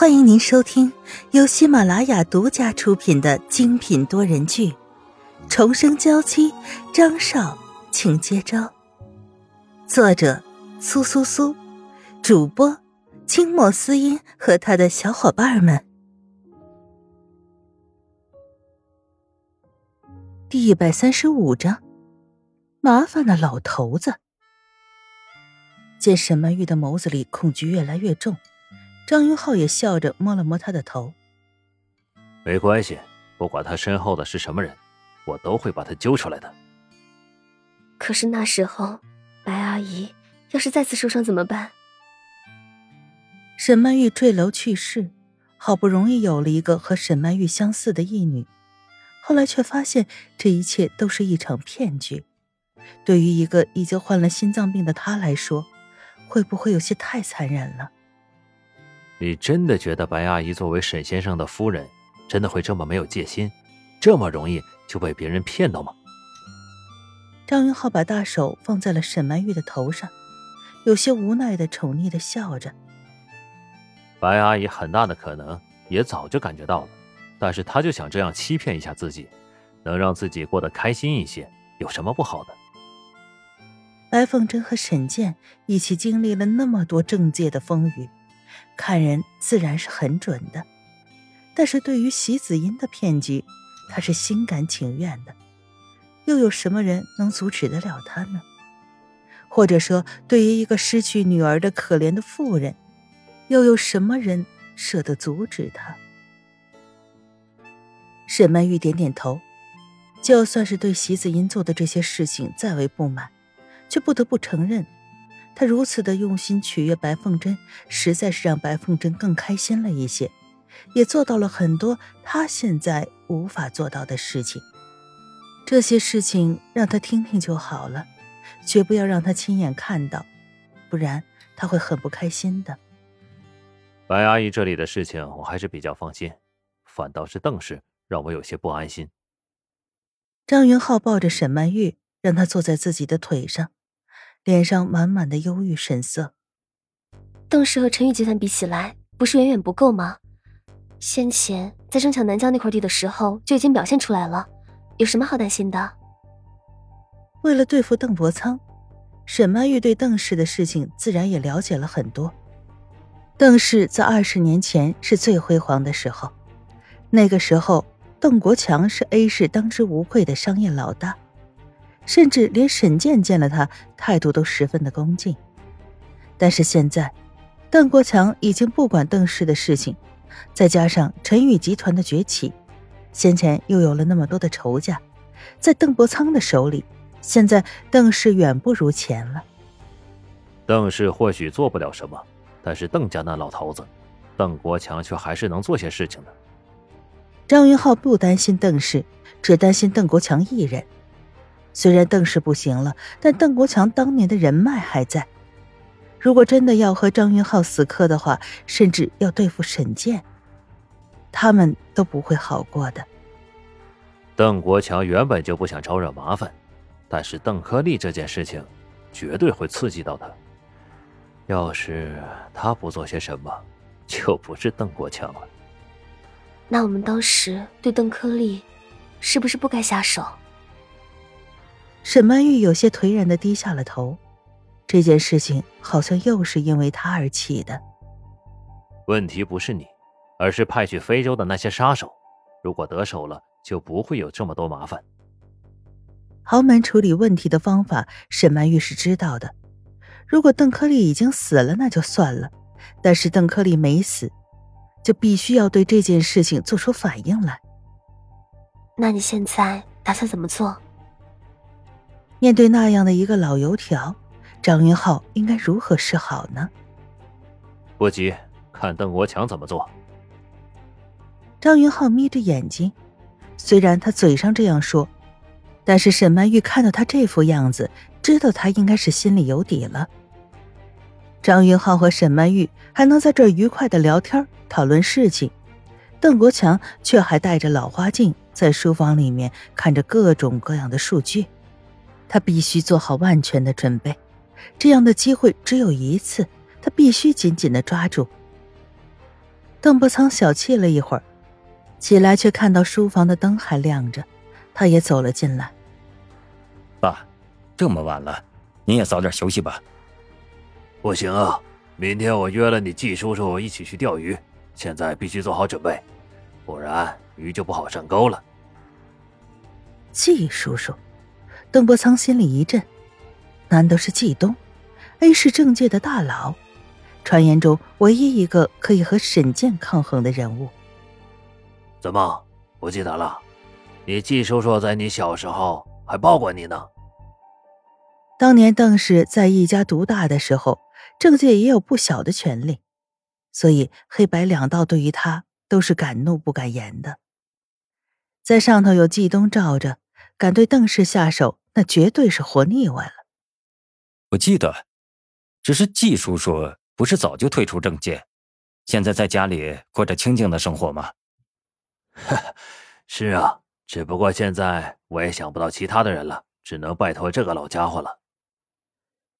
欢迎您收听由喜马拉雅独家出品的精品多人剧《重生娇妻》，张少，请接招。作者：苏苏苏，主播：清末思音和他的小伙伴们。第一百三十五章，麻烦的老头子。见沈曼玉的眸子里恐惧越来越重。张云浩也笑着摸了摸他的头。没关系，不管他身后的是什么人，我都会把他揪出来的。可是那时候，白阿姨要是再次受伤怎么办？沈曼玉坠楼去世，好不容易有了一个和沈曼玉相似的义女，后来却发现这一切都是一场骗局。对于一个已经患了心脏病的她来说，会不会有些太残忍了？你真的觉得白阿姨作为沈先生的夫人，真的会这么没有戒心，这么容易就被别人骗到吗？张云浩把大手放在了沈曼玉的头上，有些无奈的宠溺的笑着。白阿姨很大的可能也早就感觉到了，但是她就想这样欺骗一下自己，能让自己过得开心一些，有什么不好的？白凤珍和沈健一起经历了那么多政界的风雨。看人自然是很准的，但是对于席子音的骗局，他是心甘情愿的。又有什么人能阻止得了他呢？或者说，对于一个失去女儿的可怜的妇人，又有什么人舍得阻止他？沈曼玉点点头，就算是对席子音做的这些事情再为不满，却不得不承认。他如此的用心取悦白凤珍，实在是让白凤珍更开心了一些，也做到了很多他现在无法做到的事情。这些事情让他听听就好了，绝不要让他亲眼看到，不然他会很不开心的。白阿姨这里的事情我还是比较放心，反倒是邓氏让我有些不安心。张云浩抱着沈曼玉，让她坐在自己的腿上。脸上满满的忧郁神色。邓氏和陈宇集团比起来，不是远远不够吗？先前在争抢南疆那块地的时候就已经表现出来了，有什么好担心的？为了对付邓伯苍，沈曼玉对邓氏的事情自然也了解了很多。邓氏在二十年前是最辉煌的时候，那个时候邓国强是 A 市当之无愧的商业老大。甚至连沈健见了他，态度都十分的恭敬。但是现在，邓国强已经不管邓氏的事情，再加上陈宇集团的崛起，先前又有了那么多的仇家，在邓伯苍的手里，现在邓氏远不如前了。邓氏或许做不了什么，但是邓家那老头子，邓国强却还是能做些事情的。张云浩不担心邓氏，只担心邓国强一人。虽然邓氏不行了，但邓国强当年的人脉还在。如果真的要和张云浩死磕的话，甚至要对付沈健，他们都不会好过的。邓国强原本就不想招惹麻烦，但是邓克利这件事情，绝对会刺激到他。要是他不做些什么，就不是邓国强了。那我们当时对邓克利，是不是不该下手？沈曼玉有些颓然的低下了头，这件事情好像又是因为他而起的。问题不是你，而是派去非洲的那些杀手，如果得手了，就不会有这么多麻烦。豪门处理问题的方法，沈曼玉是知道的。如果邓克利已经死了，那就算了；但是邓克利没死，就必须要对这件事情做出反应来。那你现在打算怎么做？面对那样的一个老油条，张云浩应该如何是好呢？不急，看邓国强怎么做。张云浩眯着眼睛，虽然他嘴上这样说，但是沈曼玉看到他这副样子，知道他应该是心里有底了。张云浩和沈曼玉还能在这儿愉快的聊天讨论事情，邓国强却还戴着老花镜在书房里面看着各种各样的数据。他必须做好万全的准备，这样的机会只有一次，他必须紧紧的抓住。邓伯苍小憩了一会儿，起来却看到书房的灯还亮着，他也走了进来。爸，这么晚了，您也早点休息吧。不行啊，明天我约了你季叔叔一起去钓鱼，现在必须做好准备，不然鱼就不好上钩了。季叔叔，邓伯苍心里一震，难道是季东？A 市政界的大佬，传言中唯一一个可以和沈健抗衡的人物。怎么不记得了？你季叔叔在你小时候还抱过你呢。当年邓氏在一家独大的时候，政界也有不小的权力，所以黑白两道对于他都是敢怒不敢言的。在上头有季东罩着。敢对邓氏下手，那绝对是活腻歪了。我记得，只是季叔叔不是早就退出政界，现在在家里过着清静的生活吗？是啊，只不过现在我也想不到其他的人了，只能拜托这个老家伙了。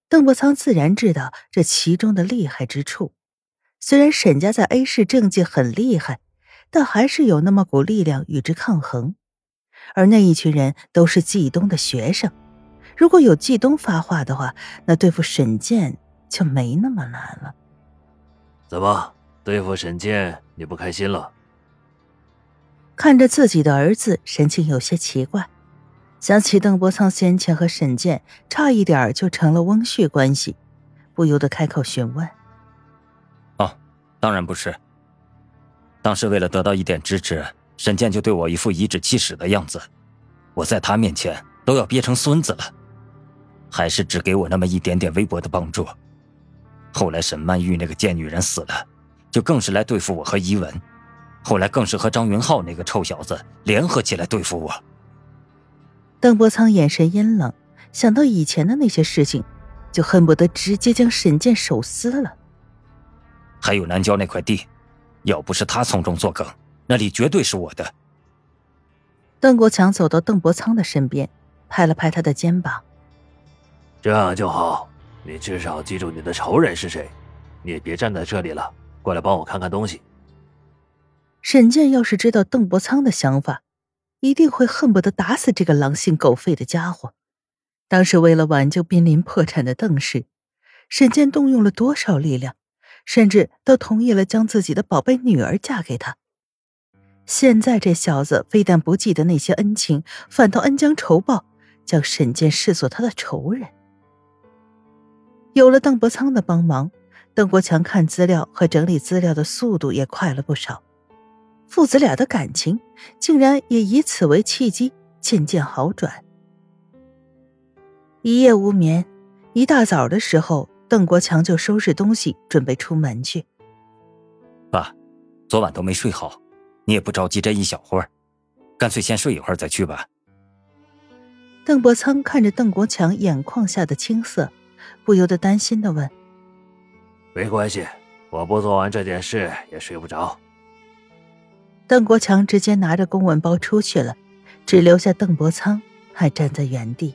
邓伯苍自然知道这其中的厉害之处，虽然沈家在 A 市政界很厉害，但还是有那么股力量与之抗衡。而那一群人都是季东的学生，如果有季东发话的话，那对付沈健就没那么难了。怎么对付沈健你不开心了？看着自己的儿子，神情有些奇怪，想起邓伯苍先前和沈健差一点就成了翁婿关系，不由得开口询问：“哦，当然不是。当时为了得到一点支持。”沈健就对我一副颐指气使的样子，我在他面前都要憋成孙子了，还是只给我那么一点点微薄的帮助。后来沈曼玉那个贱女人死了，就更是来对付我和怡文，后来更是和张云浩那个臭小子联合起来对付我。邓伯苍眼神阴冷，想到以前的那些事情，就恨不得直接将沈健手撕了。还有南郊那块地，要不是他从中作梗。那里绝对是我的。邓国强走到邓伯苍的身边，拍了拍他的肩膀。这样就好，你至少记住你的仇人是谁。你也别站在这里了，过来帮我看看东西。沈健要是知道邓伯苍的想法，一定会恨不得打死这个狼心狗肺的家伙。当时为了挽救濒临破产的邓氏，沈健动用了多少力量，甚至都同意了将自己的宝贝女儿嫁给他。现在这小子非但不记得那些恩情，反倒恩将仇报，将沈健视作他的仇人。有了邓伯苍的帮忙，邓国强看资料和整理资料的速度也快了不少，父子俩的感情竟然也以此为契机渐渐好转。一夜无眠，一大早的时候，邓国强就收拾东西准备出门去。爸，昨晚都没睡好。你也不着急这一小会儿，干脆先睡一会儿再去吧。邓伯苍看着邓国强眼眶下的青涩，不由得担心的问：“没关系，我不做完这件事也睡不着。”邓国强直接拿着公文包出去了，只留下邓伯苍还站在原地。